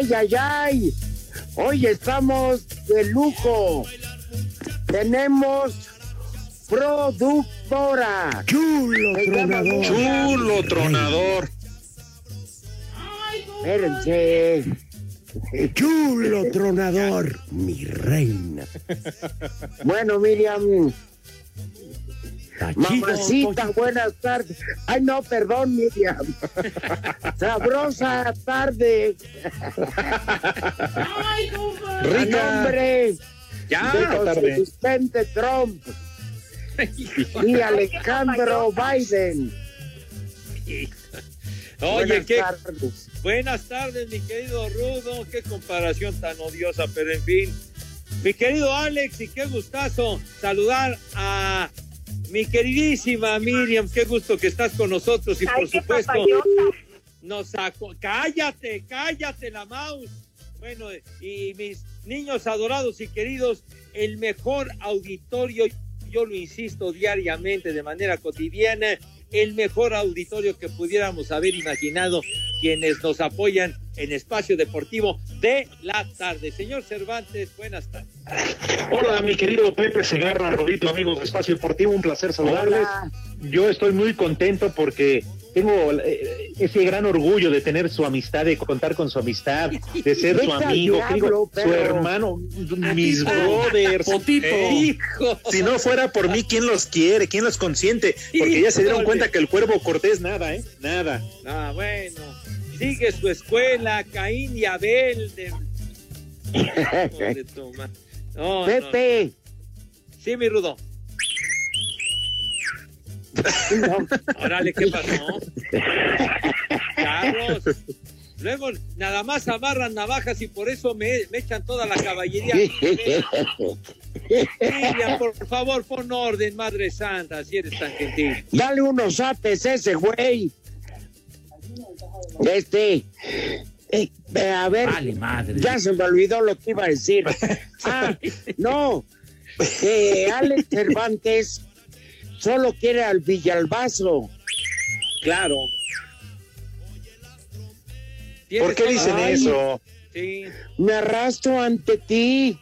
Ay, ay, ay. Hoy estamos de lujo. Tenemos productora. Chulo Se tronador. Chulo tronador. Espérense. Chulo tronador. Mi reina. Bueno, Miriam. Mamacita, buenas tardes. Ay, no, perdón, Miriam. Sabrosa tarde. A Rica. nombre Ya, de tarde. José Vicente Trump y Alejandro Biden. Oye, Buenas qué tardes. buenas tardes, mi querido Rudo. Qué comparación tan odiosa, pero en fin. Mi querido Alex, y qué gustazo saludar a mi queridísima Miriam. Qué gusto que estás con nosotros y por supuesto nos sacó. Cállate, cállate la mouse. Bueno, y mis niños adorados y queridos, el mejor auditorio, yo lo insisto diariamente de manera cotidiana, el mejor auditorio que pudiéramos haber imaginado quienes nos apoyan en Espacio Deportivo de la tarde. Señor Cervantes, buenas tardes. Hola, mi querido Pepe Segarra, Rodito, amigos de Espacio Deportivo, un placer saludarles. Hola. Yo estoy muy contento porque tengo eh, ese gran orgullo de tener su amistad, de contar con su amistad, de ser su amigo, digo, su hermano, mis brothers. Eh, Hijo. Si no fuera por mí, ¿quién los quiere? ¿Quién los consiente? Porque ya se dieron cuenta que el cuervo cortés nada, ¿eh? Nada. Ah, bueno. Sigue su escuela, Caín y Abel. De... No, ma- no, no. Pepe. Sí, mi Rudo. Órale, ¿qué pasó? Carlos. Luego nada más amarran navajas y por eso me, me echan toda la caballería. Miriam, por favor, pon orden, Madre Santa, si eres tan gentil. Dale unos apes ese güey. Este. eh, eh, a ver. Ya se me olvidó lo que iba a decir. Ah, no. Que Alex Cervantes solo quiere al Villalbazo. Claro. ¿Por qué dicen Ay. eso? Sí. Me arrastro ante ti.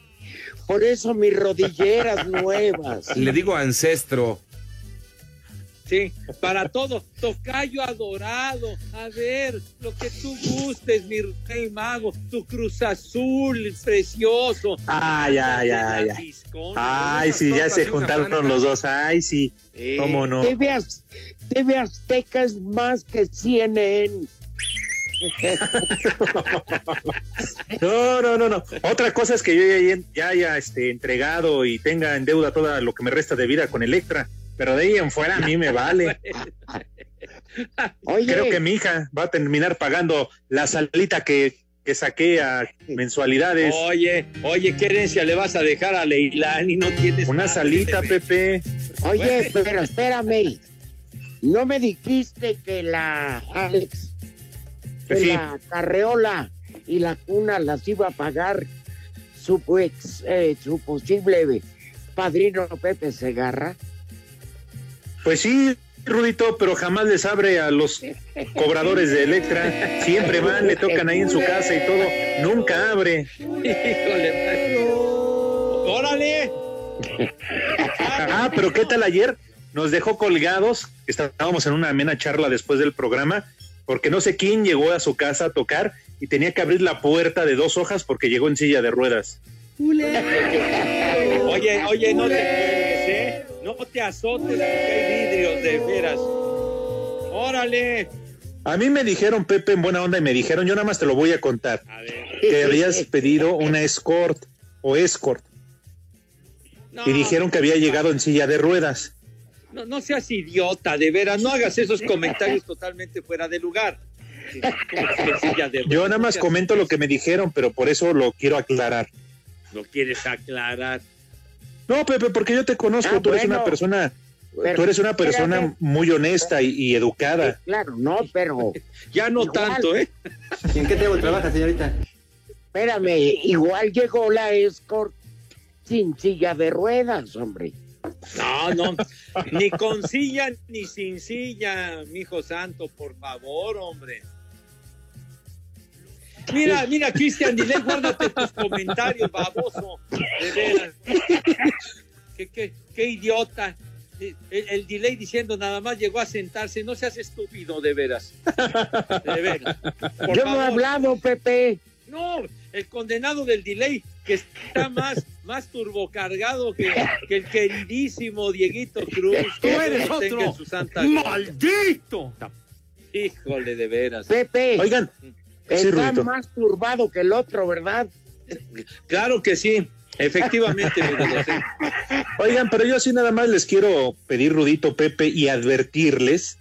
Por eso mis rodilleras nuevas. Le digo ancestro. Sí, para todo, tocayo adorado, a ver, lo que tú gustes, mi rey mago, tu cruz azul precioso. Ay, ay, ay, ay. Ay, sí, ya se juntaron los dos. Ay, sí. ¿Cómo no? TV, Az- TV Azteca es más que CNN. No, no, no, no. Otra cosa es que yo ya, ya haya este, entregado y tenga en deuda todo lo que me resta de vida con Electra. Pero de ahí en fuera a mí me vale. Oye, Creo que mi hija va a terminar pagando la salita que, que saqué a mensualidades. Oye, oye, ¿qué herencia le vas a dejar a Leilani? No tienes Una salita. Pepe. Oye, pero espérame. ¿No me dijiste que la Alex, que Sí. la carreola y la cuna las iba a pagar su, ex, eh, su posible padrino Pepe Segarra? Pues sí, Rudito, pero jamás les abre a los cobradores de Electra. Siempre van, le tocan ahí en su casa y todo. Nunca abre. Híjole. ¡Órale! Ah, pero ¿qué tal ayer? Nos dejó colgados. Estábamos en una amena charla después del programa, porque no sé quién llegó a su casa a tocar y tenía que abrir la puerta de dos hojas porque llegó en silla de ruedas. Oye, oye, no te cuelgues, ¿eh? No te azotes porque hay vidrios, de veras. ¡Órale! A mí me dijeron, Pepe, en buena onda, y me dijeron, yo nada más te lo voy a contar, A ver. que habías pedido una escort o escort No, y dijeron que había llegado en silla de ruedas. No, no seas idiota, de veras. No hagas esos comentarios totalmente fuera de lugar. De Yo nada más comento lo que me dijeron, pero por eso lo quiero aclarar. Lo quieres aclarar. No, Pepe, porque yo te conozco, Ah, tú eres una persona, Pero, tú eres una persona muy honesta y, y educada. Claro, no, pero Ya no Igual. tanto, ¿eh? ¿En qué table trabaja, señorita? espérame, igual llegó la escort sin silla de ruedas, hombre. No, no. Ni con silla ni sin silla, mi hijo santo, por favor, hombre. Mira, mira, Cristian, dile, guárdate tus comentarios, baboso. De veras. Qué, qué, qué idiota. El, el delay diciendo nada más llegó a sentarse. No seas estúpido, de veras. De veras. Por Yo no he hablado, Pepe. No, el condenado del delay, que está más, más turbocargado que, que el queridísimo Dieguito Cruz. Tú eres otro. su santa gloria. ¡Maldito! Híjole, de veras. Pepe, Oigan, está más turbado que el otro, ¿verdad? Claro que sí, efectivamente. Oigan, pero yo sí nada más les quiero pedir, Rudito, Pepe, y advertirles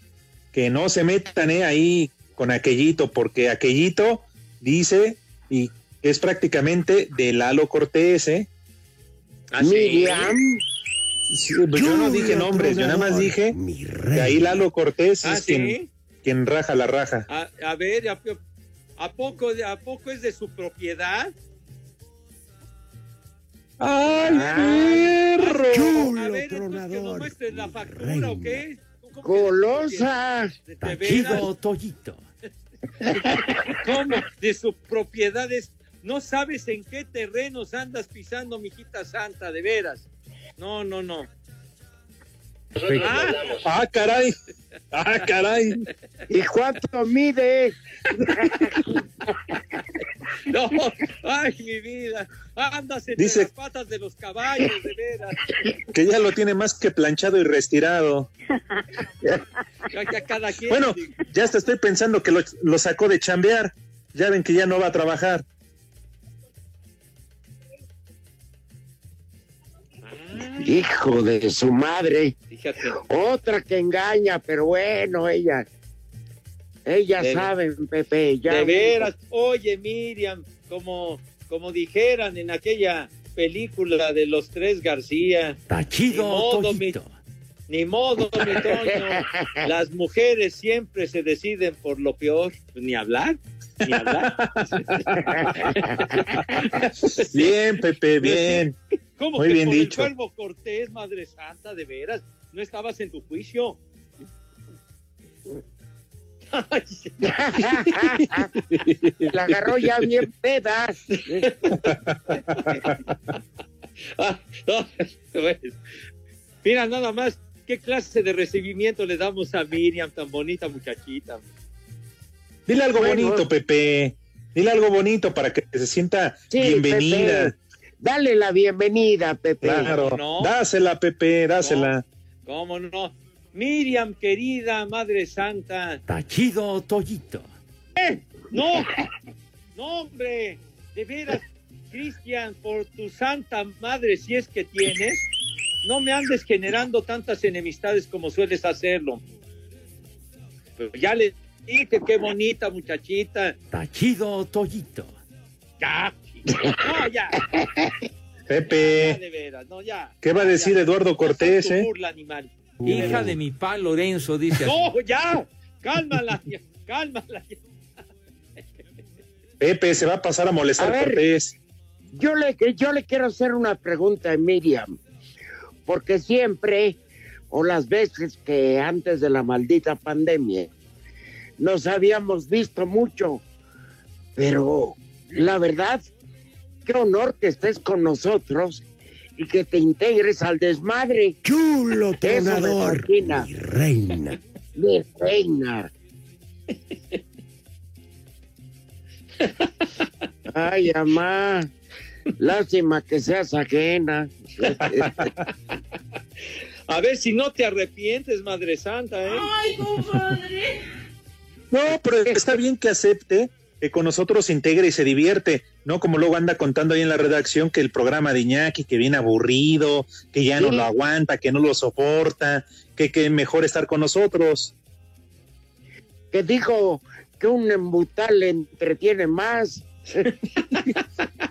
que no se metan eh, ahí con aquellito, porque aquellito dice y es prácticamente de Lalo Cortés, ¿eh? ¿Ah, sí? Miriam, Sí, pues yo no dije nombres, yo nada más dije que ahí Lalo Cortés ¿Ah, es quien, sí? quien raja la raja. A, a ver, a, poco, ¿a poco es de su propiedad? ¡Ay, perro! a ver, entonces que nos muestres la factura, ¿o qué? ¿Cómo que- golosa. ¿De, de veras? Tachido Toyito. ¿Cómo? De sus propiedades. No sabes en qué terrenos andas pisando, mijita santa, de veras. No, no, no. Ah, ¡Ah, caray! ¡Ah, caray! ¿Y cuánto mide? no, ay, mi vida. Andas entre Dice- las patas de los caballos, de veras. Que ya lo tiene más que planchado y retirado. Ya, ya cada quien. Bueno, ya hasta estoy pensando que lo, lo sacó de chambear. Ya ven que ya no va a trabajar. Hijo de su madre. fíjate. Otra que engaña, pero bueno, ella. Ellas De- saben, Pepe. Ya De veras, oye Miriam, como, como dijeran en aquella película de los tres García, Ni Tachido modo, mi- ni modo, mi Toño, las mujeres siempre se deciden por lo peor, Pues ni hablar, ni hablar. Bien, Pepe, bien. ¿Cómo Muy que bien por dicho. el cuervo Cortés, Madre Santa, de veras? ¿No estabas en tu juicio? La agarró ya bien peda. Ah, no, pues, Mira, nada más, ¿qué clase de recibimiento le damos a Miriam, tan bonita muchachita? Dile algo Bueno. bonito, Pepe. Dile algo bonito para que se sienta Sí, bienvenida. Pepe. Dale la bienvenida, Pepe. Claro. No. Dásela, Pepe, dásela. ¿Cómo no? Miriam, querida Madre Santa. Tachido Toyito. No, no, hombre, de veras, Cristian, por tu santa madre, si es que tienes, no me andes generando tantas enemistades como sueles hacerlo. Pero ya le dije qué bonita muchachita. Tachido Toyito. Ya, no, ya. Pepe. Ya, de veras, no, ya. ¿Qué va a decir Ya. Eduardo Cortés, eh? burla, animal. Hija de mi pa Lorenzo, dice así. No, ya. Cálmala, ya, cálmala. ya. Pepe, se va a pasar a molestar A ver. Cortés. Yo le, yo le quiero hacer una pregunta a Miriam, porque siempre, o las veces que antes de la maldita pandemia, nos habíamos visto mucho, pero la verdad, qué honor que estés con nosotros y que te integres al desmadre. Chulo tronador. Mi reina. Mi reina. Ay, mamá. Lástima que seas ajena. A ver si no te arrepientes, Madre Santa, ¿eh? No, pero está bien que acepte que con nosotros se integre y se divierte, no como luego anda contando ahí en la redacción que el programa de Iñaki, que viene aburrido, que ya no lo aguanta, que no lo soporta, que, que mejor estar con nosotros. que dijo que un embutal le entretiene más.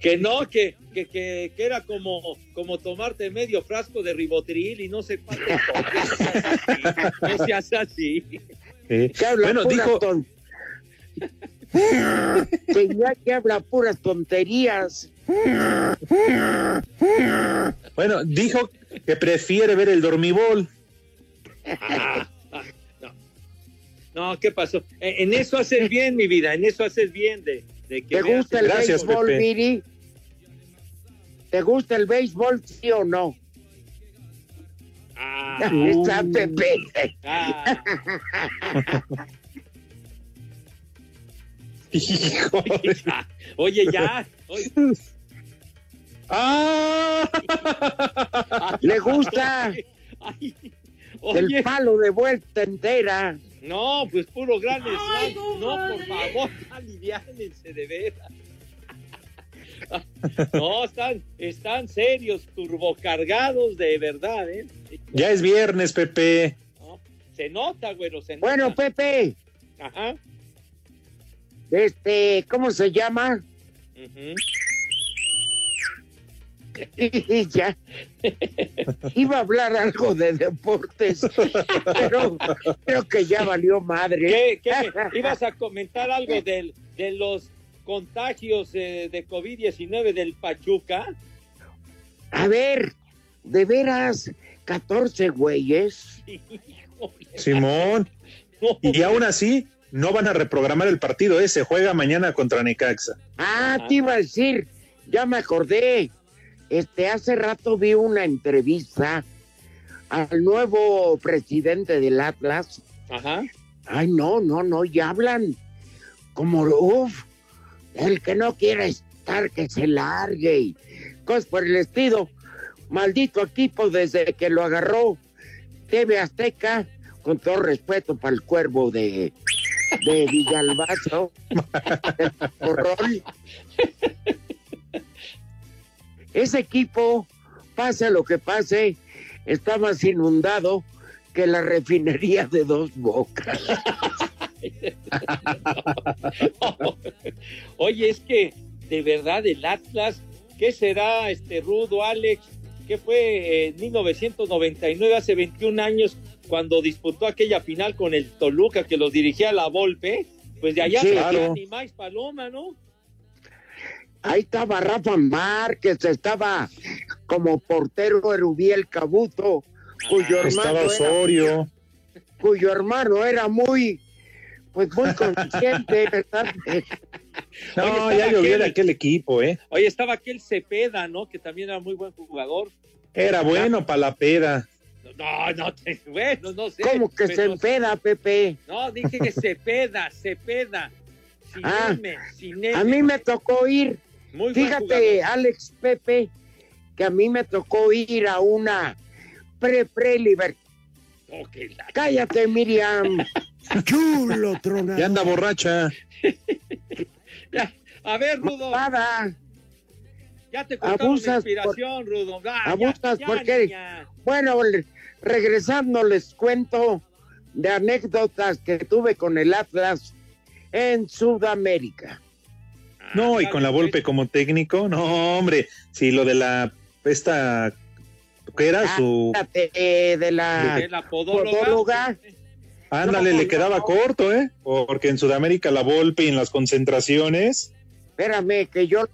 Que no, que, que, que, que era como, como tomarte medio frasco de ribotril y no sé cuánto. no seas así. Eh, habla Bueno, dijo, ton- que ya que habla puras tonterías. bueno, dijo que prefiere ver el dormibol. Ah, no. no, ¿qué pasó? Eh, En eso haces bien, mi vida, en eso haces bien de, de que ¿Te gusta el Gracias, béisbol, Pepe. Miri? ¿Te gusta el béisbol, sí o no? Ah, Está Pepe. ah. Hijo de- Ya. Oye, ya. Oye, ¡Ah! ¿Le gusta ay, el oye, palo de vuelta entera? no, pues puro gran slam. No, por favor, aliviánense de veras. No, están, están serios, turbocargados de verdad, ¿eh? Ya es viernes, Pepe. No, se nota, güero, se nota. Bueno, Pepe, Ajá. Este, ¿cómo se llama? ya. Iba a hablar algo de deportes, pero creo que ya valió madre. ¿Qué, ibas a comentar algo del, de los contagios eh, de COVID-19 del Pachuca? A ver, de veras, 14 güeyes. Simón. Y aún así, no van a reprogramar el partido, ¿eh? Se juega mañana contra Necaxa. Ah, te iba a decir, ya me acordé. Este, hace rato vi una entrevista al nuevo presidente del Atlas. Ajá. Ay, no, no, no, ya hablan como, uff, el que no quiera estar, que se largue y cosas por el estilo. Maldito equipo desde que lo agarró TV Azteca, con todo respeto para el cuervo de, de Villalbazo, el Corrol. Ese equipo, pase lo que pase, está más inundado que la refinería de dos bocas. Oye, es que de verdad el Atlas, ¿qué será este Rudo, Alex? ¿Qué fue en 1999, hace 21 años, cuando disputó aquella final con el Toluca que los dirigía la Volpe? Pues de allá Sí, claro. había ni más paloma, ¿no? Ahí estaba Rafa Márquez, estaba como portero Erubiel Cabuto, cuyo hermano, Estaba era, Osorio. cuyo hermano era muy, pues muy consciente, ¿verdad? No, estaba ya llovió aquel- de aquel equipo, ¿eh? Oye, estaba aquel Cepeda, ¿no? Que también era muy buen jugador. Era bueno para la peda. No, no, te- bueno, no sé. ¿Cómo que se empeda, Pepe? No, dije que Cepeda, Cepeda. Sin Ah, M, sin M. A mí me tocó ir, Muy fíjate. Alex Pepe, que a mí me tocó ir a una pre-pre-libertad. La- Cállate, Miriam. Chulo tronador. Ya anda borracha. Ya, A ver, Rudo, Nada. ya te cortaron la abusas inspiración, Rudo. Ah, ya, abusas ya, porque- niña. Bueno, regresando les cuento de anécdotas que tuve con el Atlas en Sudamérica. No, y con la Volpe como técnico, no, hombre, si lo de la esta ¿qué era su Ah, de, de la, De la podóloga. podóloga. ándale, No, le quedaba no. corto, ¿eh? Porque en Sudamérica la Volpe en las concentraciones, Espérame, que yo.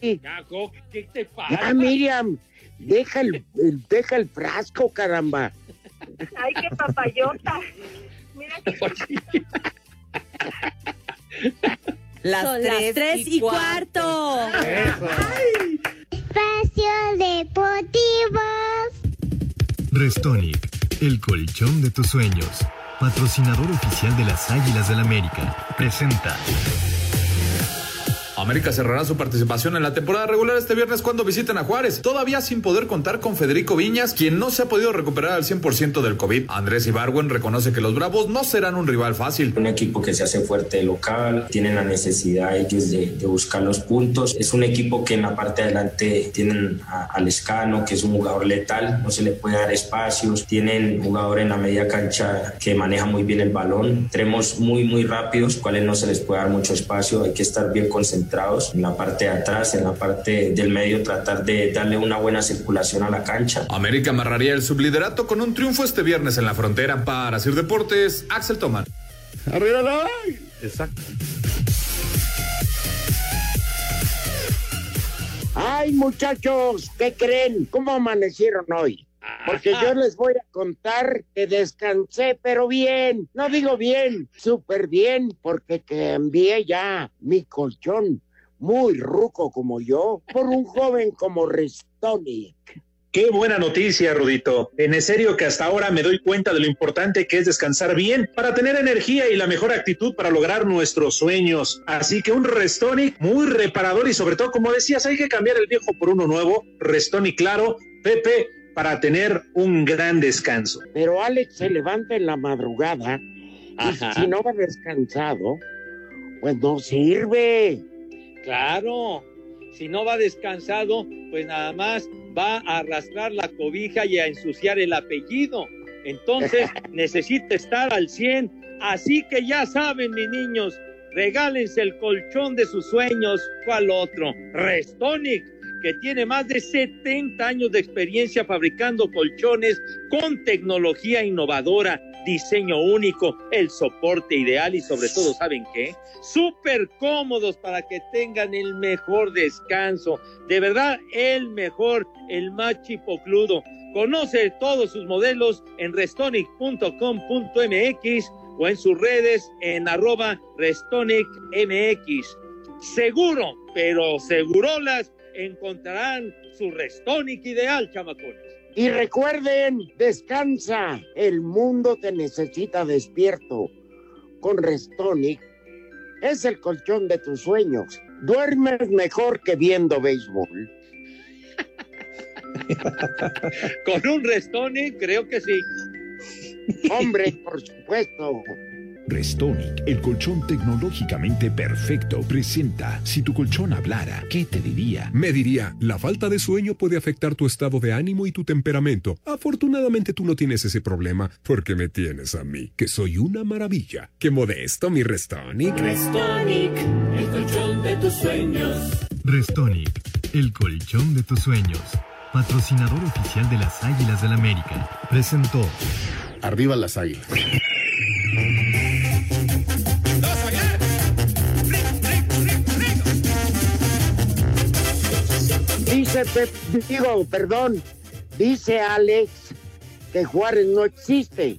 ¿qué te pasa? Ah, Miriam, deja el, el- deja el frasco, caramba. Ay, qué papayota. Mira que Las Son tres, las tres y cuarto. Espacio Deportivo. Restonic, el colchón de tus sueños. Patrocinador oficial de las Águilas del América. Presenta. América cerrará su participación en la temporada regular este viernes cuando visiten a Juárez, todavía sin poder contar con Federico Viñas, quien no se ha podido recuperar al 100% del COVID. Andrés Ibargüen reconoce que los Bravos no serán un rival fácil. Un equipo que se hace fuerte local, tienen la necesidad ellos de, buscar los puntos. Es un equipo que en la parte de adelante tienen al Escano, que es un jugador letal, no se le puede dar espacios. Tienen jugador en la media cancha que maneja muy bien el balón. Tenemos muy, muy rápidos, cuales no se les puede dar mucho espacio. Hay que estar bien concentrados en la parte de atrás, en la parte del medio, tratar de darle una buena circulación a la cancha. América amarraría el subliderato con un triunfo este viernes en la frontera. Para Sir Deportes, Axel Tomán. Arriba la Exacto. Ay, muchachos, ¿qué creen? ¿Cómo amanecieron hoy? Porque yo les voy a contar que descansé, pero bien. No digo bien, súper bien, porque cambié ya mi colchón, muy ruco como yo, por un joven como Restonic. Qué buena noticia, Rudito. En serio que hasta ahora me doy cuenta de lo importante que es descansar bien para tener energía y la mejor actitud para lograr nuestros sueños. Así que un Restonic muy reparador y sobre todo, como decías, hay que cambiar el viejo por uno nuevo. Restonic, claro, Pepe, para tener un gran descanso. Pero Alex se levanta en la madrugada y si no va descansado, pues no sirve. Claro, si no va descansado, pues nada más va a arrastrar la cobija y a ensuciar el apellido. Entonces necesita estar al 100. Así que ya saben, mis niños, regálense el colchón de sus sueños. ¿Cuál otro? Restonic, que tiene más de 70 años de experiencia fabricando colchones con tecnología innovadora, diseño único, el soporte ideal y sobre todo, ¿saben qué? Súper cómodos para que tengan el mejor descanso. De verdad, el mejor, el más chipocludo. Conoce todos sus modelos en restonic.com.mx o en sus redes en arroba restonicmx. Seguro, pero segurolas encontrarán su Restonic ideal, chamacones. Y recuerden, descansa. El mundo te necesita despierto. Con Restonic es el colchón de tus sueños. Duermes mejor que viendo béisbol. Con un Restonic, creo que sí. Hombre, por supuesto. Restonic, el colchón tecnológicamente perfecto, presenta Si tu colchón hablara, ¿qué te diría? Me diría, la falta de sueño puede afectar tu estado de ánimo y tu temperamento. Afortunadamente tú no tienes ese problema, porque me tienes a mí, que soy una maravilla. Qué modesto, mi Restonic. Restonic, el colchón de tus sueños. Restonic, el colchón de tus sueños. Patrocinador oficial de las Águilas del América. Presentó. Arriba las águilas. Digo, perdón, dice Alex que Juárez no existe.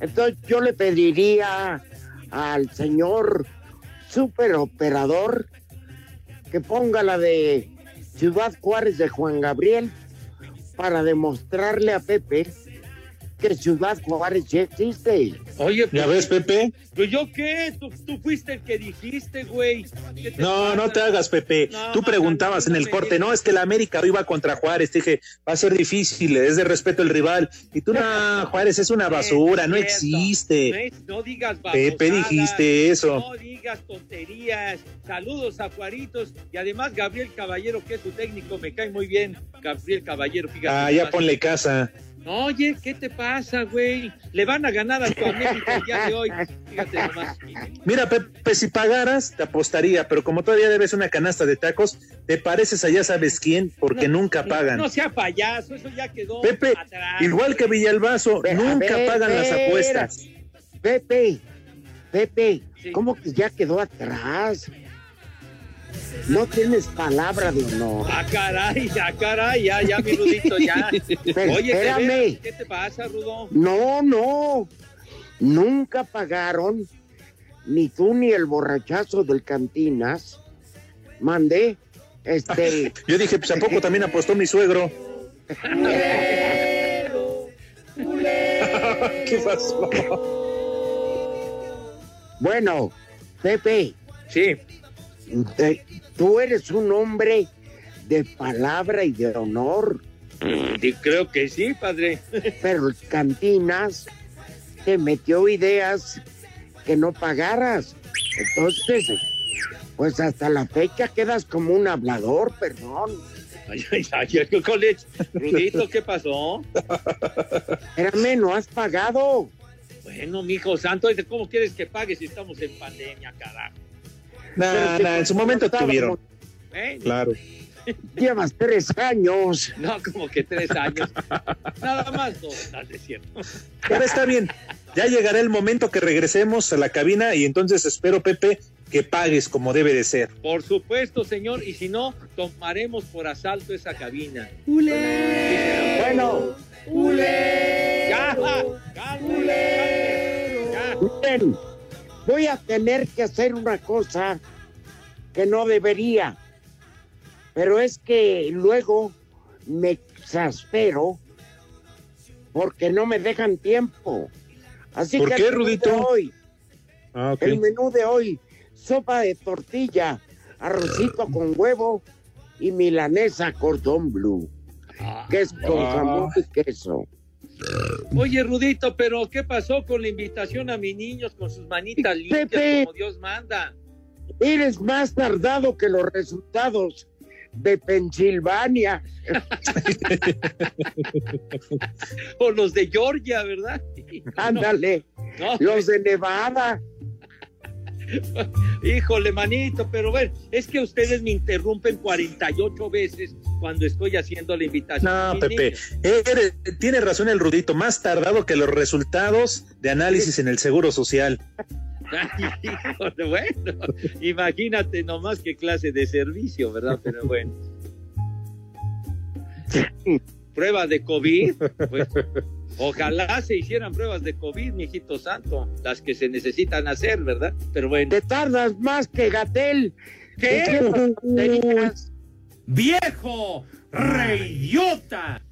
Entonces yo le pediría al señor superoperador que ponga la de Ciudad Juárez de Juan Gabriel para demostrarle a Pepe que Ciudad Juárez sí existe. Oye, ¿Ya ves, Pepe? ¿Pues yo qué? Tú, tú fuiste el que dijiste, güey. ¿Qué te No, pasa? no te hagas, Pepe. No, Tú no, preguntabas en el corte, no, es que la América hoy va contra Juárez. Te dije, va a ser difícil, es de respeto el rival. Y tú, no, Juárez es una basura, no existe. No, es- no digas Pepe, dijiste eso. No digas tonterías. Saludos a Juaritos. Y además, Gabriel Caballero, que es su técnico, me cae muy bien. Gabriel Caballero, fíjate. Ah, ya ponle casa. Oye, ¿qué te pasa, güey? Le van a ganar a tu América el día de hoy. Fíjate nomás. Mira, Pepe, si pagaras, te apostaría, pero como todavía debes una canasta de tacos, te pareces a ya sabes quién, porque nunca pagan. No sea payaso, eso ya quedó Pepe, atrás. igual que Villalbazo, nunca pagan las apuestas. Pepe, Pepe, ¿cómo que ya quedó atrás? No tienes palabra de honor. Ah, caray, ah, caray, ya, ya, mi Rudito, ya. Pero Oye, ¿de espérame. ¿qué te pasa, Rudo? No, no. Nunca pagaron, ni tú ni el borrachazo del Cantinas. Mandé, este. Yo dije, pues ¿a poco también apostó mi suegro? ¿Qué pasó? Bueno, Pepe. Sí. Tú eres un hombre de palabra y de honor. Sí, creo que sí, padre. Pero Cantinas te metió ideas que no pagaras. Entonces, pues hasta la fecha quedas como un hablador, perdón. Ay, ay, ay, ay, Rudito, ¿qué pasó? Espérame, no has pagado. Bueno, mijo santo, ¿cómo quieres que pague si estamos en pandemia, carajo? Nah, nah, en su momento tuvieron. ¿Eh? Claro. Llevas tres años. No, como que tres años. Nada más dos, no, es cierto. Pero está bien. Ya llegará el momento que regresemos a la cabina y entonces espero, Pepe, que pagues como debe de ser. Por supuesto, señor, y si no, tomaremos por asalto esa cabina. Bueno. Ya, Miren, voy a tener que hacer una cosa que no debería. Pero es que luego me exaspero porque no me dejan tiempo. Así ¿Por que qué, el menú de Rudito? hoy, Ah, el menú de hoy, sopa de tortilla, arrocito con huevo y milanesa cordón blue, que es con Ah. jamón y queso. Oye, Rudito, pero ¿qué pasó con la invitación a mis niños con sus manitas limpias Pepe. como Dios manda? Eres más tardado que los resultados de Pensilvania. O los de Georgia, ¿verdad? Ándale, No, los de Nevada. Híjole, manito, pero bueno, es que ustedes me interrumpen 48 veces cuando estoy haciendo la invitación. No, Pepe, eres- tiene razón el Rudito, más tardado que los resultados de análisis en el Seguro Social. Ay, híjole, bueno, imagínate nomás qué clase de servicio, ¿verdad? Pero bueno. Pruebas de COVID, pues, ojalá se hicieran pruebas de COVID, mijito santo, las que se necesitan hacer, ¿verdad? Pero bueno. Te tardas más que Gatel. ¿Qué? ¡Viejo! ¡Reidiota!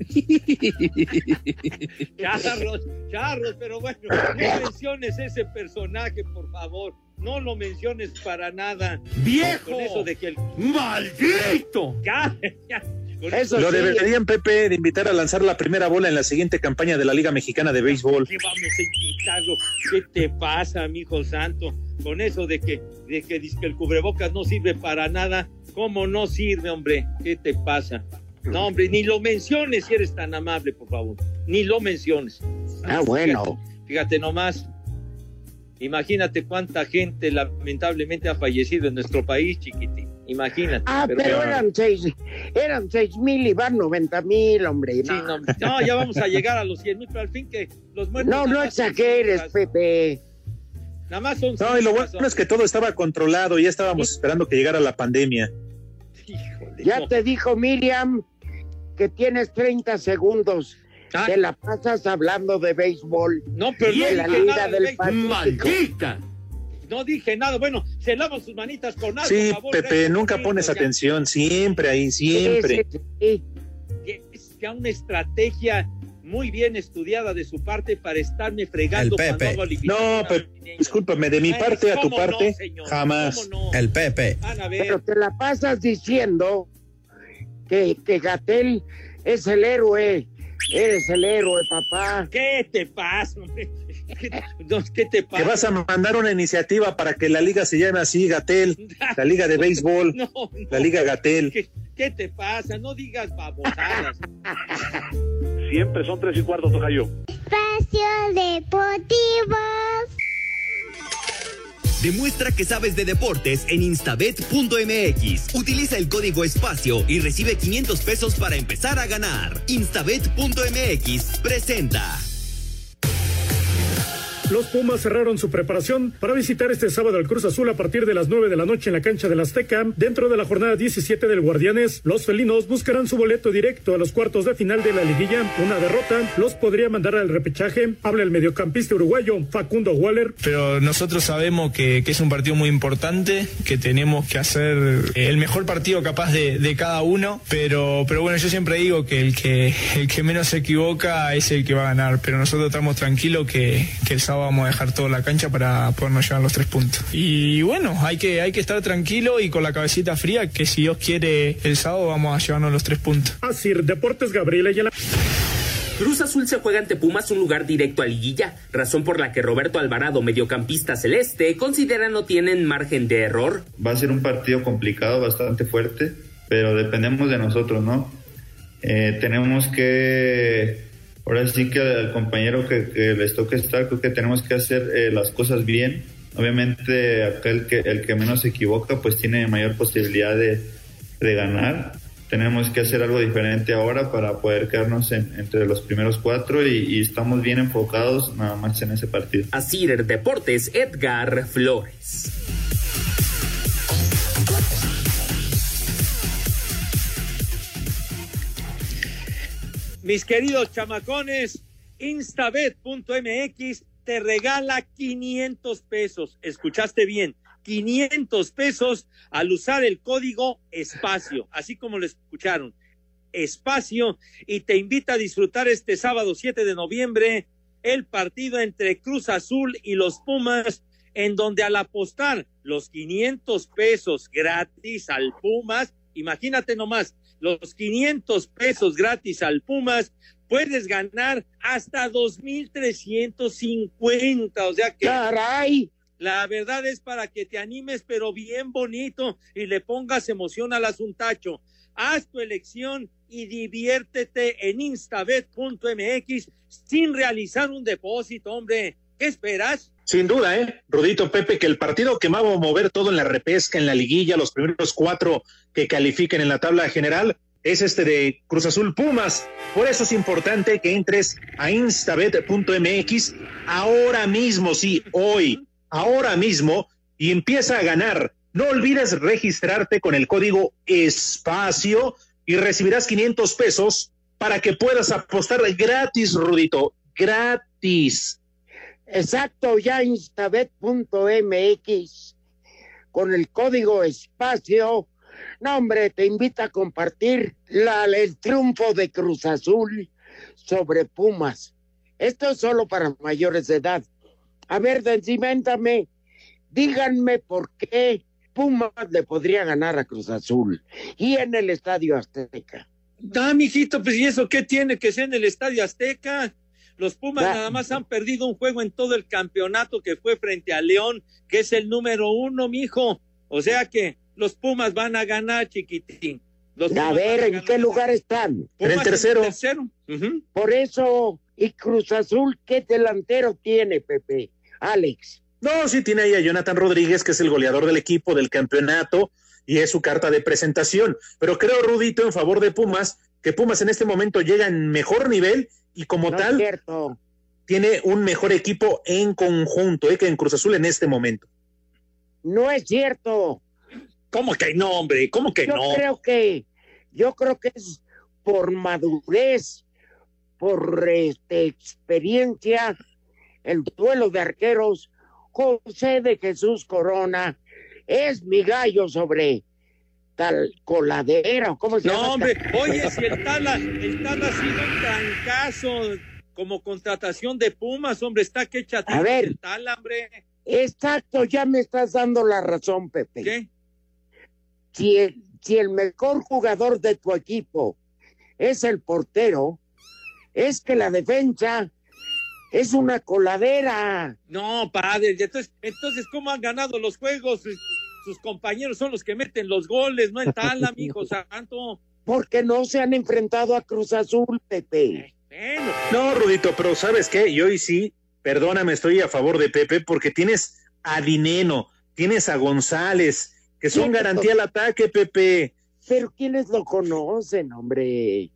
Charros, charros, pero bueno, no menciones ese personaje, por favor. No lo menciones para nada. ¡Viejo! Con eso de que el. ¡Maldito! Ya, ya. Eso Lo sí, deberían, Pepe, de invitar a lanzar la primera bola en la siguiente campaña de la Liga Mexicana de Béisbol. ¿Qué vamos a invitarlo? ¿Qué te pasa, mijo santo? Con eso de que, de que, dice que el cubrebocas no sirve para nada. ¿Cómo no sirve, hombre? ¿Qué te pasa? No, hombre, ni lo menciones si eres tan amable, por favor. Ni lo menciones. Ah, bueno. Fíjate, fíjate nomás. Imagínate cuánta gente lamentablemente ha fallecido en nuestro país, chiquitín. Imagínate. Ah, pero, eran seis, eran seis mil y van noventa mil, hombre. Sí, no. no, no, ya vamos a llegar a los 100 mil, pero al fin que los muertos. No, no exageres. Pepe. Nada más son No, y lo bueno es que todo estaba controlado, ya estábamos esperando que llegara la pandemia. Híjole, Ya no. te dijo Miriam que tienes 30 segundos. Ah. Te la pasas hablando de béisbol. No, pero y no de la Liga nada del. Pacífico. ¡Maldita! No dije nada. Bueno, se lavan sus manitas con algo. Sí, por favor, Pepe, gracias, nunca pones atención, siempre ahí, siempre. Sí, sí, sí. Es ya una estrategia muy bien estudiada de su parte para estarme fregando El Pepe. No, niños. discúlpame, de mi Ay, parte a tu ¿cómo no, parte, señor? jamás. El Pepe. Van a ver. Pero te la pasas diciendo que, que Gatel es el héroe Eres el héroe, papá. ¿Qué te pasa, hombre? ¿Qué, no, ¿qué te pasa? Que vas a mandar una iniciativa para que la liga se llame así, Gatel, la liga de béisbol, No, no. la liga Gatel. ¿Qué, qué te pasa? No digas babosadas. Siempre son tres y cuarto, Tocayo. Espacio Deportivo. Demuestra que sabes de deportes en instabet.mx. Utiliza el código espacio y recibe 500 pesos para empezar a ganar. Instabet.mx presenta. Los Pumas cerraron su preparación para visitar este sábado al Cruz Azul a partir de las 9 de la noche en la cancha del Azteca. Dentro de la jornada 17 del Guardianes, los felinos buscarán su boleto directo a los cuartos de final de la liguilla. Una derrota los podría mandar al repechaje. Habla el mediocampista uruguayo Facundo Waller. Pero nosotros sabemos que, que es un partido muy importante, que tenemos que hacer el mejor partido capaz de, de cada uno. Pero, pero bueno, yo siempre digo que el, que el que menos se equivoca es el que va a ganar. Pero nosotros estamos tranquilos que, que el sábado vamos a dejar toda la cancha para podernos llevar los tres puntos. Y bueno, hay que, hay que estar tranquilo y con la cabecita fría que si Dios quiere el sábado vamos a llevarnos los tres puntos. Así, Deportes Gabriela y Cruz Azul se juega ante Pumas un lugar directo a liguilla, razón por la que Roberto Alvarado, mediocampista celeste, considera no tienen margen de error. Va a ser un partido complicado, bastante fuerte, pero dependemos de nosotros, ¿no? Eh, tenemos que, ahora sí que al compañero que, les toque estar, creo que tenemos que hacer eh, las cosas bien. Obviamente aquel que, el que menos se equivoca pues tiene mayor posibilidad de, de ganar tenemos que hacer algo diferente ahora para poder quedarnos en, entre los primeros cuatro y, y, estamos bien enfocados nada más en ese partido. Así Deportes, Edgar Flores. Mis queridos chamacones, instabet.mx te regala 500 pesos. ¿Escuchaste bien? 500 pesos al usar el código espacio, así como lo escucharon, espacio, y te invita a disfrutar este sábado 7 de noviembre el partido entre Cruz Azul y los Pumas, en donde al apostar los 500 pesos gratis al Pumas, imagínate nomás, los 500 pesos gratis al Pumas, puedes ganar hasta 2,350, o sea que... ¡Caray! La verdad es para que te animes, pero bien bonito y le pongas emoción al asuntacho. Haz tu elección y diviértete en instabet.mx sin realizar un depósito, hombre. ¿Qué esperas? Sin duda, ¿eh? Rudito Pepe, que el partido que va a mover todo en la repesca, en la liguilla, los primeros cuatro que califiquen en la tabla general, es este de Cruz Azul Pumas. Por eso es importante que entres a instabet.mx ahora mismo, sí, hoy ahora mismo y empieza a ganar. No olvides registrarte con el código espacio y recibirás 500 pesos para que puedas apostar gratis, Rudito, gratis. Exacto, ya instabet.mx con el código espacio. No, hombre, te invita a compartir la, el triunfo de Cruz Azul sobre Pumas. Esto es solo para mayores de edad. A ver, desciméntame, díganme por qué Pumas le podría ganar a Cruz Azul y en el Estadio Azteca. Ah, mijito, pues ¿y eso qué tiene que ser en el Estadio Azteca? Los Pumas nada más han perdido un juego en todo el campeonato que fue frente a León, que es el número uno, mijo. O sea que los Pumas van a ganar, chiquitín. Los a ver, ¿en qué lugar están? en el tercero. En el tercero. Uh -huh. Por eso, ¿y Cruz Azul qué delantero tiene, Pepe? Alex. No, sí tiene ahí a Jonathan Rodríguez, que es el goleador del equipo del campeonato, y es su carta de presentación. Pero creo, Rudito, en favor de Pumas, que Pumas en este momento llega en mejor nivel y como no tal cierto. tiene un mejor equipo en conjunto eh, que en Cruz Azul en este momento. No es cierto. ¿Cómo que no, hombre? ¿Cómo que yo no? Creo que, yo creo que es por madurez, por este, experiencia, el duelo de arqueros, José de Jesús Corona es mi gallo sobre tal coladera, ¿cómo se no, llama? No, hombre, oye, si el Tala, el Tala ha sido un trancazo como contratación de Pumas, hombre, está que chatito A ver, el Tala, hombre. Exacto, ya me estás dando la razón, Pepe. ¿Qué? Si el, si el mejor jugador de tu equipo es el portero, es que la defensa es una coladera. No, padre, entonces, entonces ¿cómo han ganado los juegos? Sus compañeros son los que meten los goles, no el tal, amigo santo. Porque no se han enfrentado a Cruz Azul, Pepe. No, Rudito, pero ¿sabes qué? Y hoy sí, perdóname, estoy a favor de Pepe porque tienes a Dineno, tienes a González, que son garantía al ataque, Pepe. Pero ¿quiénes lo conocen, hombre?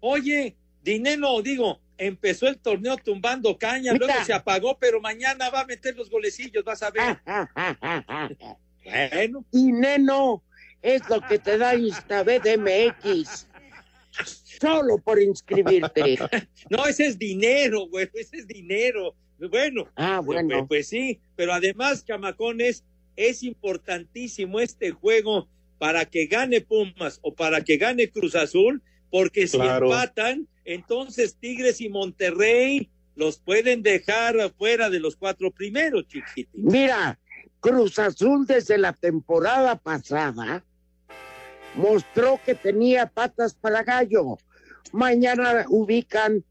Oye, Dineno, digo, empezó el torneo tumbando caña, luego se apagó, pero mañana va a meter los golecillos, vas a ver. bueno. Dineno es lo que te da Instabet MX. Solo por inscribirte. no, ese es dinero, güey, ese es dinero. Bueno, ah, bueno. Pues, pues sí, pero además, chamacones, es importantísimo este juego para que gane Pumas o para que gane Cruz Azul, porque si empatan, entonces Tigres y Monterrey los pueden dejar fuera de los cuatro primeros, chiquitos. Mira, Cruz Azul desde la temporada pasada mostró que tenía patas para gallo. Mañana ubican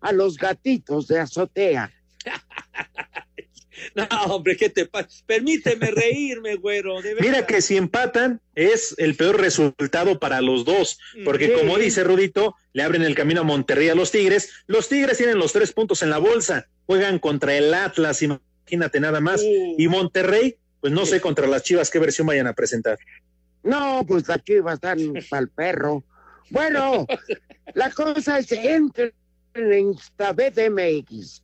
a los gatitos de azotea. No, hombre, ¿qué te pasa? Permíteme reírme, güero. Mira que si empatan es el peor resultado para los dos, porque como dice Rudito, le abren el camino a Monterrey a los Tigres. Los Tigres tienen los tres puntos en la bolsa, juegan contra el Atlas, imagínate nada más. Y Monterrey, pues no sé contra las Chivas qué versión vayan a presentar. No, pues las Chivas están para el perro. Bueno, la cosa es entre en MX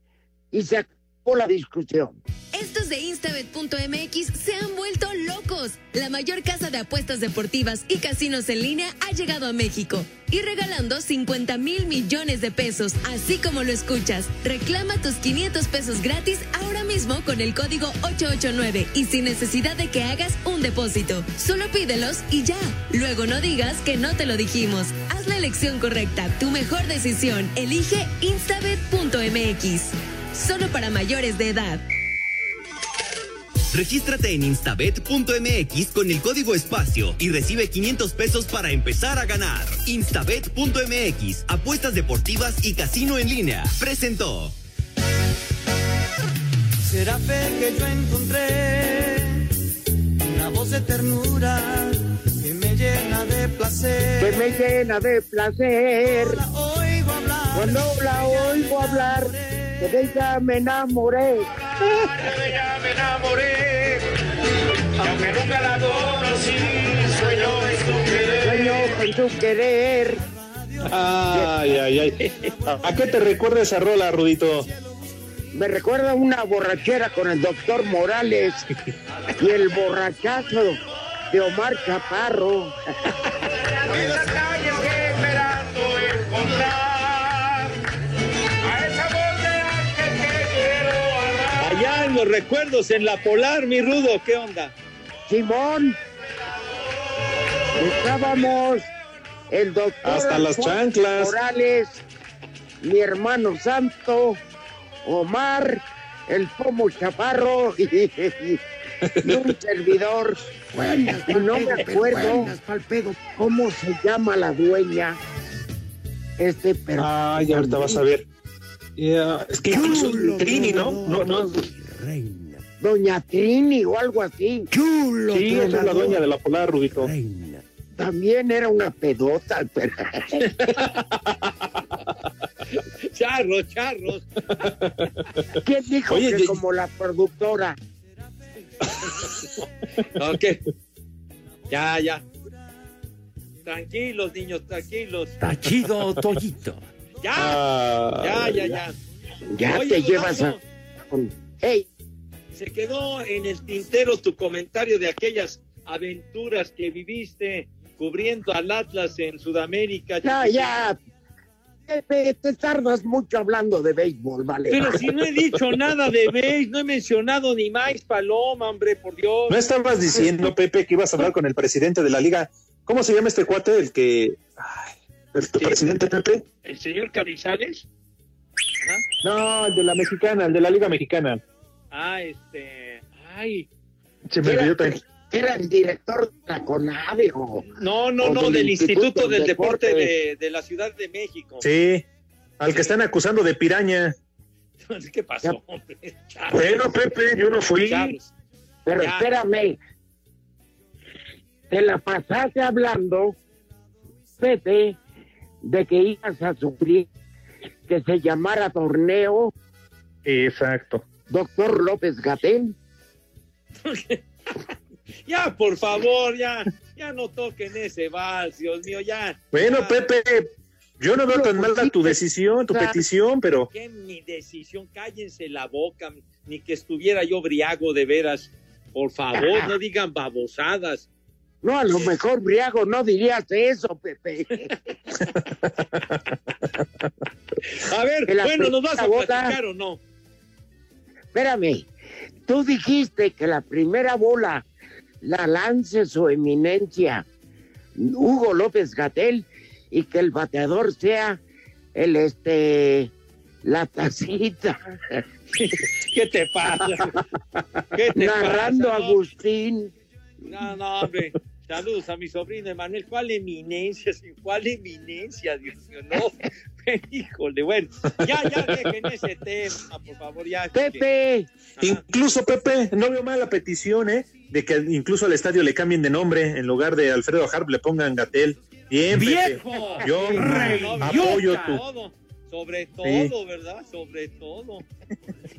y se la discusión. Estos de instabet.mx se han vuelto locos. La mayor casa de apuestas deportivas y casinos en línea ha llegado a México y regalando 50 mil millones de pesos, así como lo escuchas. Reclama tus 500 pesos gratis ahora mismo con el código 889 y sin necesidad de que hagas un depósito. Solo pídelos y ya. Luego no digas que no te lo dijimos. Haz la elección correcta, tu mejor decisión. Elige instabet.mx solo para mayores de edad. Regístrate en instabet.mx con el código espacio y recibe 500 pesos para empezar a ganar. Instabet.mx, apuestas deportivas y casino en línea. Presentó. Será fe que yo encontré una voz de ternura que me llena de placer. Que me llena de placer. Cuando la oigo hablar. Cuando la oigo hablar de ella me enamoré. De ella me enamoré. Aunque nunca la conocí, sueño en su querer. Sueño en su querer. Ay, ay, ay. ¿A qué te recuerda esa rola, Rudito? Me recuerda una borrachera con el doctor Morales y el borrachazo de Omar Chaparro. Los recuerdos en la Polar, mi Rudo, ¿qué onda? Simón, estábamos el doctor hasta las chanclas Morales, mi hermano santo, Omar, el Pomo Chaparro y, un servidor. Bueno, no me acuerdo cómo se llama la dueña. Este, pero. Ah, ya ahorita vas a ver. Es que incluso Trini, ¿no? No, no. Reina. Doña Trini o algo así. Chulo. Sí, esa es la dueña de la polar. Reina. También era una pedota, pero... charros, charros. ¿Quién dijo que como la productora? ok. Ya, ya. Tranquilos, niños, tranquilos. Está chido, Toyito. Ya, ah, ya, ya, ya. Ya te llevas a... Hey. Se quedó en el tintero tu comentario de aquellas aventuras que viviste cubriendo al Atlas en Sudamérica. Ya, ya. Te, tardas mucho hablando de béisbol, ¿vale? Pero si no he dicho nada de béisbol, no he mencionado ni más Paloma, hombre, por Dios. ¿No estabas diciendo, Pepe, que ibas a hablar con el presidente de la liga? ¿Cómo se llama este cuate? El que... ¿El presidente, Pepe? ¿El señor Carizales? No, el de la mexicana, el de la Liga Mexicana. Ah, este. Ay. Se me olvidó Era el director de la CONAVE o. No, no, no, del, Instituto, del, Deporte, de, la Ciudad de México. Sí. Al que están acusando de piraña. ¿Qué pasó? Bueno, Pepe, yo no fui. Pero espérame. Te la pasaste hablando, Pepe, de que ibas a sufrir que se llamara torneo. Exacto. Doctor López Gatel. ya, por favor, ya, ya no toquen ese vals, Dios mío, ya. Bueno, Pepe, yo no veo tan mal tu decisión, tu petición, pero. ¿Qué mi decisión? Cállense la boca, ni que estuviera yo briago de veras. Por favor, no digan babosadas. No, a lo mejor, Briago, no dirías eso, Pepe. a ver, bueno, ¿nos vas a platicar o no? Espérame, tú dijiste que la primera bola la lance su eminencia Hugo López Gatel y que el bateador sea el este la tacita. ¿Qué te pasa? ¿Qué te Narrando Agustín. No, no, hombre. Saludos a mi sobrino Emanuel. ¿Cuál eminencia? ¿Cuál eminencia, Dios mío? No, híjole, bueno, ya, ya dejen ese tema, por favor, ya. Pepe. Incluso, Pepe, no veo mal la petición, ¿eh? De que incluso al estadio le cambien de nombre, en lugar de Alfredo Harp le pongan Gatel. Bien, ¡Viejo! Pepe. Yo apoyo tu... Sobre todo, ¿verdad? Sobre todo.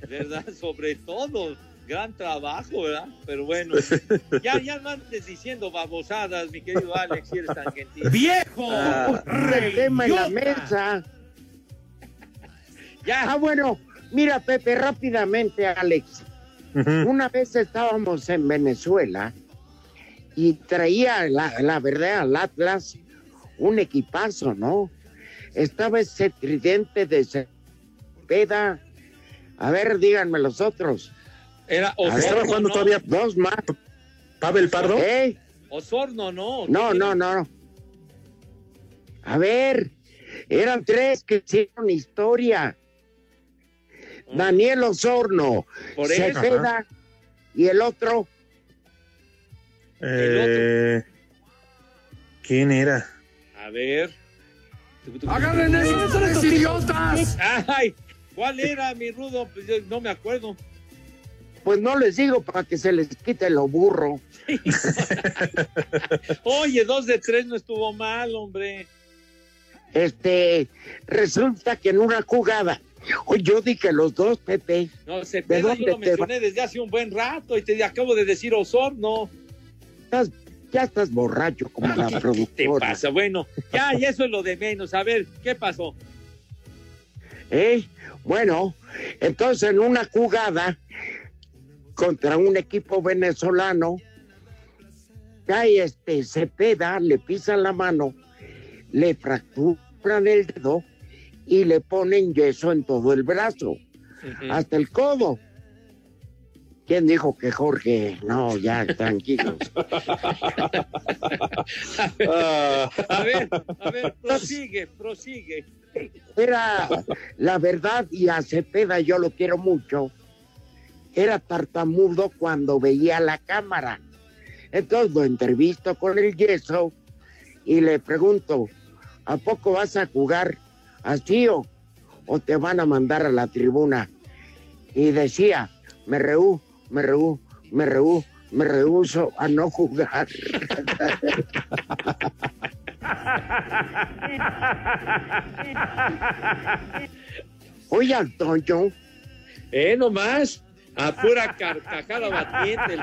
¿Verdad? Sobre todo gran trabajo, ¿verdad? Pero bueno, ya, ya no andes diciendo babosadas, mi querido Alex, si eres tan gentil. ¡Viejo! Ah, en la mesa. ya. Ah, bueno, mira, Pepe, rápidamente, Alex. Una vez estábamos en Venezuela y traía, la, la verdad, al Atlas un equipazo, ¿no? Estaba ese tridente de Cepeda. A ver, díganme los otros. Era Osorno, Estaba jugando todavía dos más. ¿Pavel Pardo? ¿Eh? Osorno, no. No, no, no. A ver, eran tres que hicieron historia. Mm. Daniel Osorno, Por Cepeda y el otro. Eh, ¿Quién era? A ver. ¡Agarren esos idiotas! ¡Ay! ¿Cuál era, mi rudo? Pues no me acuerdo pues no les digo para que se les quite lo burro. Oye, dos de tres no estuvo mal, hombre. Este, resulta que en una jugada, yo dije los dos, Pepe. No, se ¿De yo lo mencioné desde hace un buen rato y te acabo de decir Osorno. Estás, ya estás borracho como la productora. ¿Qué pasa? Bueno, ya, y eso es lo de menos. A ver, ¿qué pasó? Eh, bueno, entonces en una jugada contra un equipo venezolano. Cae este Cepeda, le pisan la mano, le fracturan el dedo y le ponen yeso en todo el brazo, hasta el codo. ¿Quién dijo que Jorge? No, ya, tranquilos. a, ver, a ver, prosigue, prosigue. Era la verdad y a Cepeda yo lo quiero mucho era tartamudo cuando veía la cámara. Entonces lo entrevisto con el yeso y le pregunto, ¿a poco vas a jugar así o, o te van a mandar a la tribuna? Y decía, me reú, me reú, me reú, me rehuso a no jugar. Oye, Antonio. Eh, nomás. A pura carcajada batiente el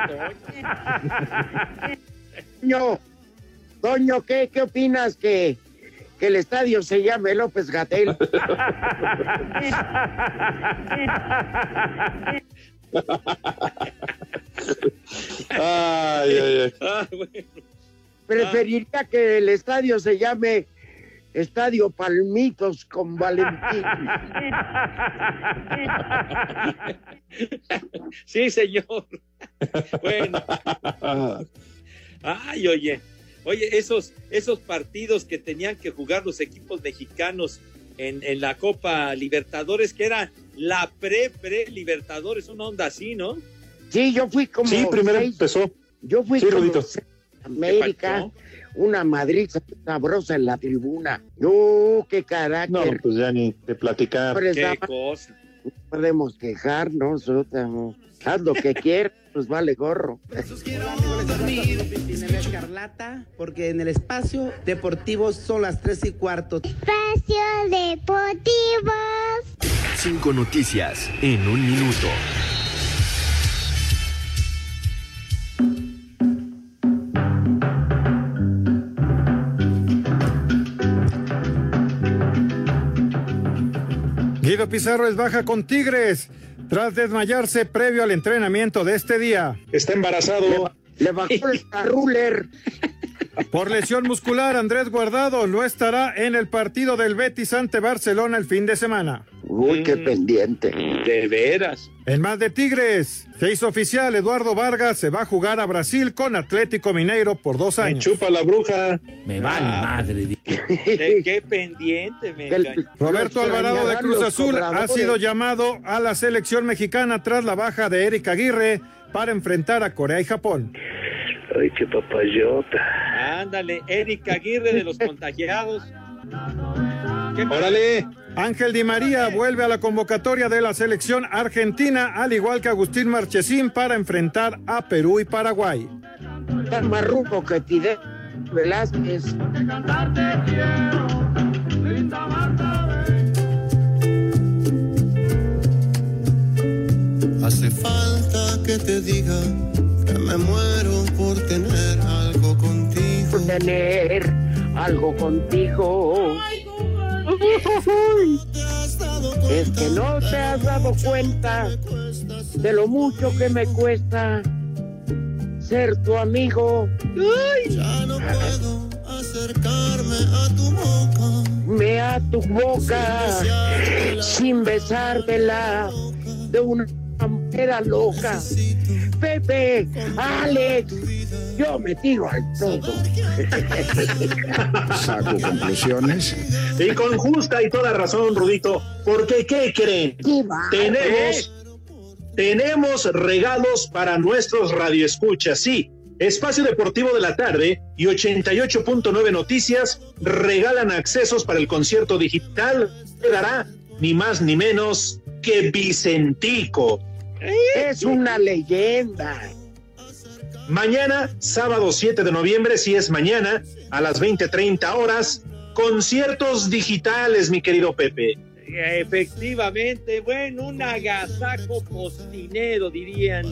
Toño. Toño, ¿qué, qué opinas que, que el estadio se llame López Gatel? ay, ay, ay. Ah, Preferiría que el estadio se llame Estadio Palmitos con Valentín. Sí, señor. Bueno. Ay, oye. Oye, esos, esos partidos que tenían que jugar los equipos mexicanos en, en la Copa Libertadores, que era la pre-pre-Libertadores, una onda así, ¿no? Sí, yo fui como. Sí, primero empezó. Yo fui como América, una Madrid sabrosa en la tribuna. No, qué carácter. No, pues ya ni de platicar. Qué cosa. No podemos quejarnos, haz lo que quieras, pues vale gorro. Escarlata, porque en el espacio deportivo son las tres y cuarto. Espacio Deportivo. Cinco noticias en un minuto. Guido Pizarro es baja con Tigres tras desmayarse previo al entrenamiento de este día. Está embarazado. Le bajó el ruler. Por lesión muscular, Andrés Guardado no estará en el partido del Betis ante Barcelona el fin de semana. Uy, qué pendiente. De veras. En más de Tigres, se hizo oficial Eduardo Vargas se va a jugar a Brasil con Atlético Mineiro por dos Me años. chupa la bruja. Me vale madre. De qué pendiente, me El- Roberto Alvarado de Cruz Azul ha sido llamado a la selección mexicana tras la baja de Eric Aguirre para enfrentar a Corea y Japón. Ay, qué papayota. Ándale, Eric Aguirre de los contagiados. ¿Qué Órale. Ángel Di María vuelve a la convocatoria de la selección argentina, al igual que Agustín Marchesín, para enfrentar a Perú y Paraguay. Tan marruco que Tide Velázquez. Hace falta que te diga que me muero tener algo contigo. Es que no te has dado cuenta de lo mucho que me cuesta ser tu amigo. Ya no puedo acercarme a tu boca. Me a tu boca sin besártela de una manera loca. Pepe, Alex, yo me tiro al todo. Saco conclusiones. Y con justa y toda razón, Rudito, porque ¿qué creen? Tenemos, tenemos regalos para nuestros radioescuchas, sí. Espacio Deportivo de la Tarde y 88.9 Noticias regalan accesos para el concierto digital que dará ni más ni menos que Vicentico. Es una leyenda. Mañana, sábado 7 de noviembre, si es mañana, a las 20:30 horas, conciertos digitales, mi querido Pepe. Efectivamente, bueno, un agasajo postinero, dirían.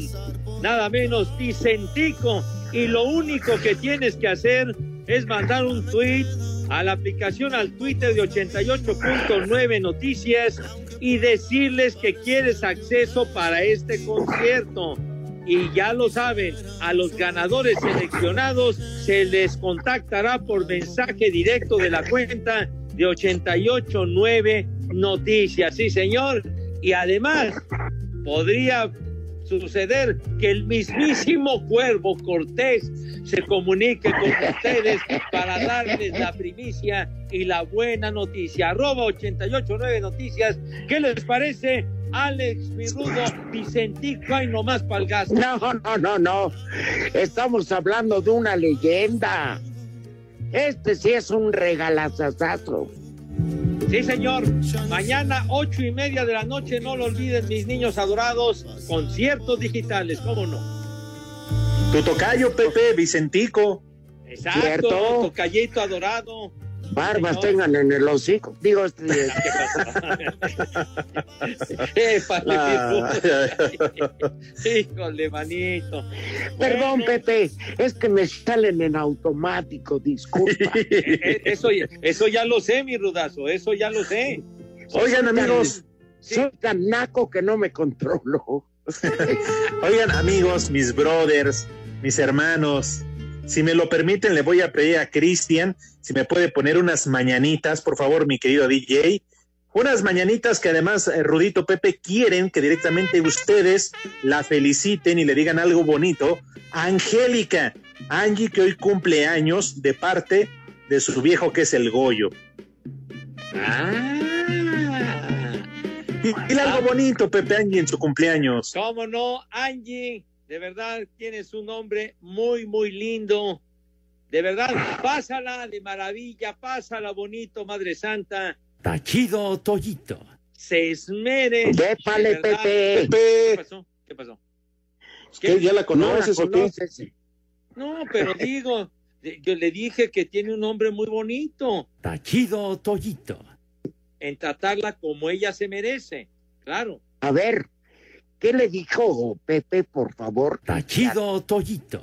Nada menos Vicentico. Y lo único que tienes que hacer es mandar un tweet a la aplicación al Twitter de 88.9 Noticias y decirles que quieres acceso para este concierto. Y ya lo saben, a los ganadores seleccionados se les contactará por mensaje directo de la cuenta de 889 Noticias. Sí, señor. Y además, podría suceder que el mismísimo Cuervo Cortés se comunique con ustedes para darles la primicia y la buena noticia. Arroba 889 Noticias. ¿Qué les parece? Alex Mirrudo, Vicentico y nomás palgazo. No, no, no, no. Estamos hablando de una leyenda. Este sí es un regalazazazo. Sí, señor. Mañana, ocho y media de la noche, no lo olviden, mis niños adorados, conciertos digitales, ¿cómo no? Tu tocayo, Pepe, Vicentico. Exacto, Cierto. tocallito adorado. Barbas tengan en el hocico. Digo, este, Épale, Ah. Híjole, manito. perdón, Pepe, es que me salen en automático, disculpa. Eh, Eso, ya- eso ya lo sé, mi rudazo, eso ya lo sé. Oigan, amigos, Soy tan naco que no me controlo. oigan, amigos, mis brothers, mis hermanos. Si me lo permiten, le voy a pedir a Cristian si me puede poner unas mañanitas, por favor, mi querido DJ. Unas mañanitas que además eh, Rudito Pepe quieren que directamente ustedes la feliciten y le digan algo bonito Angélica, Angie que hoy cumple años de parte de su viejo que es el Goyo. Ah, Y- Dile algo bonito, Pepe Angie, en su cumpleaños. cómo no, Angie, de verdad tienes un nombre muy, muy lindo De verdad, pásala de maravilla, pásala bonito, Madre Santa. Tachido Toyito. Se esmere. Dépale. Pepe. ¿Qué pasó? ¿Qué pasó? ¿Qué? ¿Ya la conoces No o qué? No, pero digo, yo le dije que tiene un nombre muy bonito. Tachido Toyito. En tratarla como ella se merece. Claro. A ver, ¿qué le dijo Pepe, por favor? Tachido Toyito.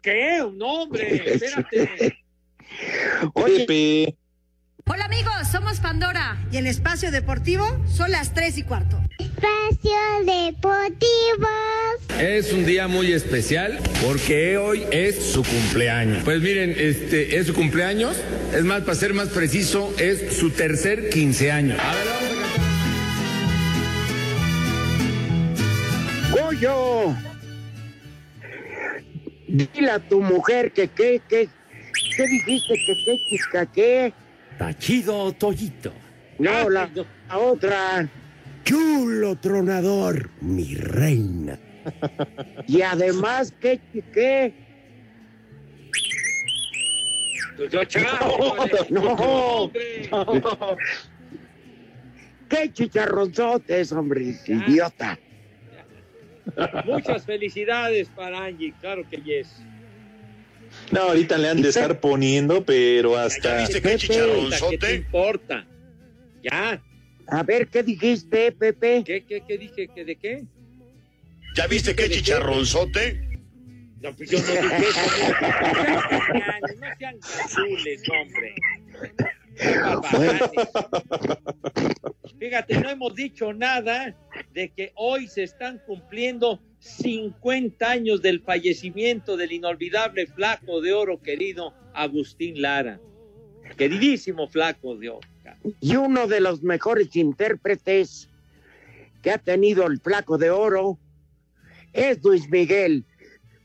¿Qué? Un nombre. Espérate. Pepe. Hola amigos, somos Pandora. Y en Espacio Deportivo son las 3 y cuarto. Espacio Deportivo. Es un día muy especial porque hoy es su cumpleaños. Pues miren, este es su cumpleaños. Es más, para ser más preciso, es su tercer quince años. A ver, vamos Goyo. Dile a tu mujer que qué, qué, qué dijiste, que qué, chica, qué. Tachido Toyito. No, la, la otra. Chulo tronador, mi reina. Y además, qué, qué. Yo, chao, No, no. Qué chicharronzotes, hombre, idiota. Muchas felicidades para Angie, claro que yes. No, ahorita le han de estar poniendo, pero hasta. ¿Viste qué chicharronzote? ¿Qué te importa? Ya. A ver, ¿qué dijiste, Pepe? ¿Qué, qué, qué dije? ¿Qué, ¿De qué? ¿Ya viste qué chicharronzote? No, pues yo no dije eso. No, no sean azules, hombre. Fíjate, no hemos dicho nada de que hoy se están cumpliendo 50 años del fallecimiento del inolvidable flaco de oro querido Agustín Lara. Queridísimo flaco de oro. Y uno de los mejores intérpretes que ha tenido el flaco de oro es Luis Miguel.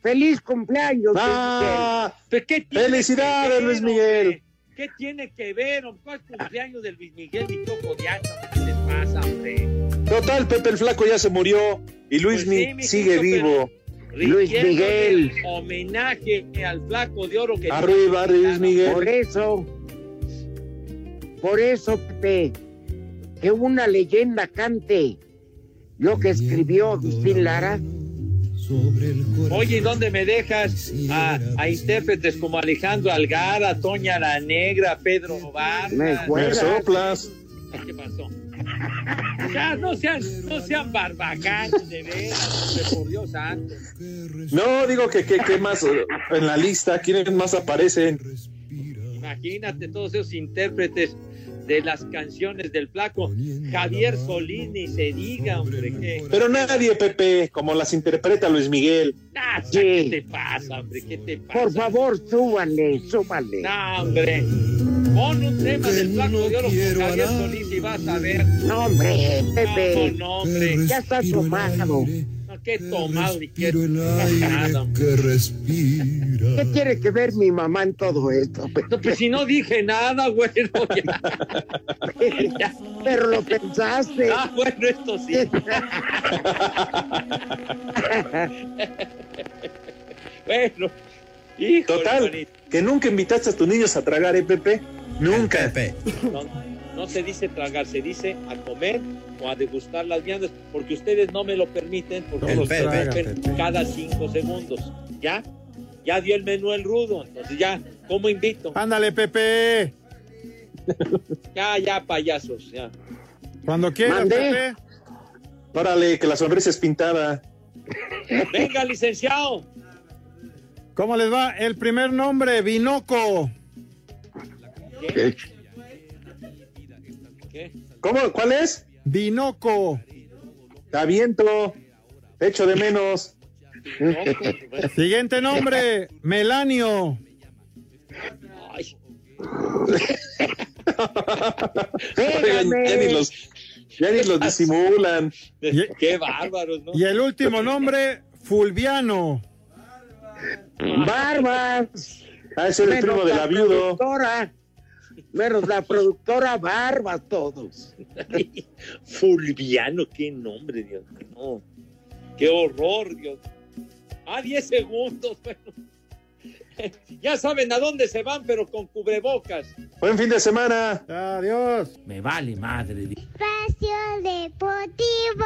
¡Feliz cumpleaños, Ah, ¿Pero qué tiene ¡Felicidades, Luis Miguel! ¿Qué tiene que ver? hombre? ¿Cuál cumpleaños del Luis Miguel y Choco de Anda? ¿Qué les pasa, hombre? Total, Pepe el Flaco ya se murió y Luis Pues sí, mi sigue Cristo, vivo. Luis Miguel. Homenaje al flaco de oro que Arriba, Luis Miguel. Por eso, por eso, Pepe, que una leyenda cante lo que escribió Agustín Lara. Oye, ¿y dónde me dejas a, a intérpretes como Alejandro Algara, Toña la Negra, Pedro Vargas? Me soplas. ¿Qué pasó? Ya, no sean, no sean barbacanes, de veras, hombre, por Dios santo. No, digo que, que, que más eh, en la lista, ¿quiénes más aparecen? Imagínate todos esos intérpretes de las canciones del flaco. Javier Solís, ni se diga, hombre, que... Pero nadie, Pepe, como las interpreta Luis Miguel. Ah, ¿Qué te pasa, hombre? ¿Qué te pasa? Por favor, súbale, súbale. No, hombre. Pon un tema del flaco de oro con Javier Solís y vas a ver. No, hombre, Pepe. No, no, hombre. Ya está tomado. Qué tomado y qué nada, hombre. que respira. ¿Qué tiene que ver mi mamá en todo esto? No, pues si no dije nada, bueno, ya. Ya. Pero lo pensaste. Ah, bueno, esto sí. bueno, híjole, Total, manito. que nunca invitaste a tus niños a tragar, ¿eh, Pepe? Nunca. No, no se dice tragar, se dice a comer o a degustar las viandas, porque ustedes no me lo permiten, porque No los Pepe. cada cinco segundos. ¿Ya? Ya dio el menú el rudo, entonces ya, ¿cómo invito? Ándale, Pepe. Ya, ya, payasos, ya. Cuando quieras, Mandé. Pepe. Órale, que la sonrisa es pintada. Venga, licenciado. ¿Cómo les va? El primer nombre, Binoco. ¿Qué? ¿Cómo? ¿Cuál es? Binoco. Aviento. Echo de menos. Siguiente nombre, Melanio. Oigan, ya ni los, ya ni los disimulan. qué bárbaros, ¿no? Y el último nombre, Fulviano. Barbas. Ah, ese era el primo de la viudo. productora. Menos la productora Barbas, todos. Fulviano, qué nombre, Dios mío. No. Qué horror, Dios. Ah, 10 segundos. Bueno. ya saben a dónde se van, pero con cubrebocas. Buen fin de semana. Adiós. Me vale madre. Espacio Deportivo.